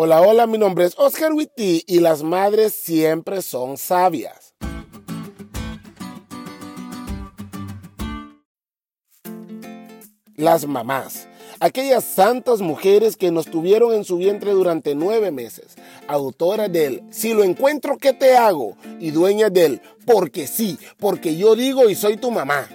Hola, hola, mi nombre es Oscar Witty y las madres siempre son sabias. Las mamás, aquellas santas mujeres que nos tuvieron en su vientre durante nueve meses, autoras del Si lo encuentro, ¿qué te hago? y dueñas del Porque sí, porque yo digo y soy tu mamá.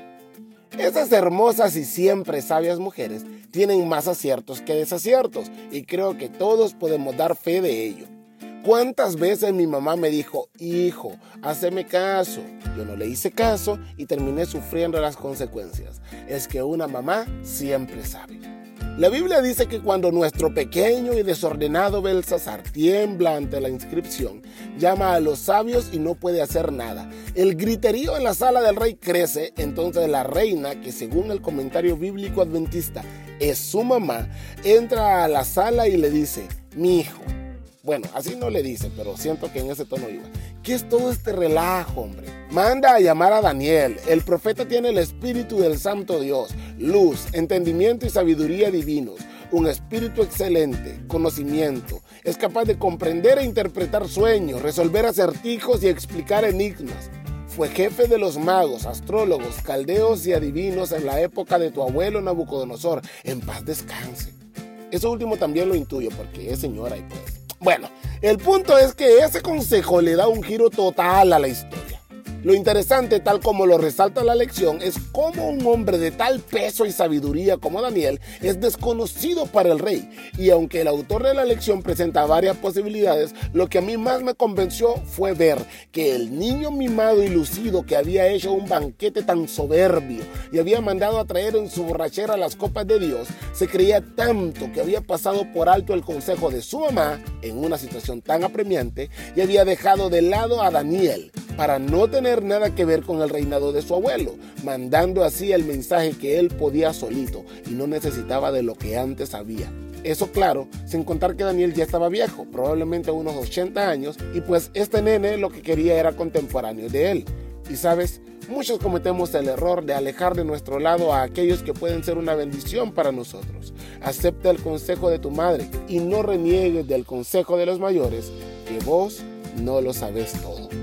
Esas hermosas y siempre sabias mujeres tienen más aciertos que desaciertos y creo que todos podemos dar fe de ello. ¿Cuántas veces mi mamá me dijo, hijo, haceme caso? Yo no le hice caso y terminé sufriendo las consecuencias. Es que una mamá siempre sabe. La Biblia dice que cuando nuestro pequeño y desordenado Belsasar tiembla ante la inscripción, llama a los sabios y no puede hacer nada. El griterío en la sala del rey crece, entonces la reina, que según el comentario bíblico adventista es su mamá, entra a la sala y le dice, mi hijo. Bueno, así no le dice, pero siento que en ese tono iba. ¿Qué es todo este relajo, hombre? Manda a llamar a Daniel. El profeta tiene el espíritu del Santo Dios, luz, entendimiento y sabiduría divinos, un espíritu excelente, conocimiento. Es capaz de comprender e interpretar sueños, resolver acertijos y explicar enigmas. Fue jefe de los magos, astrólogos, caldeos y adivinos en la época de tu abuelo Nabucodonosor. En paz descanse. Eso último también lo intuyo porque es señora y pues. Bueno, el punto es que ese consejo le da un giro total a la historia. Lo interesante, tal como lo resalta la lección, es cómo un hombre de tal peso y sabiduría como Daniel es desconocido para el rey. Y aunque el autor de la lección presenta varias posibilidades, lo que a mí más me convenció fue ver que el niño mimado y lucido que había hecho un banquete tan soberbio y había mandado a traer en su borrachera las copas de Dios, se creía tanto que había pasado por alto el consejo de su mamá en una situación tan apremiante y había dejado de lado a Daniel para no tener nada que ver con el reinado de su abuelo, mandando así el mensaje que él podía solito y no necesitaba de lo que antes había. Eso claro, sin contar que Daniel ya estaba viejo, probablemente unos 80 años, y pues este nene lo que quería era contemporáneo de él. Y sabes, muchos cometemos el error de alejar de nuestro lado a aquellos que pueden ser una bendición para nosotros. Acepta el consejo de tu madre y no reniegues del consejo de los mayores, que vos no lo sabes todo.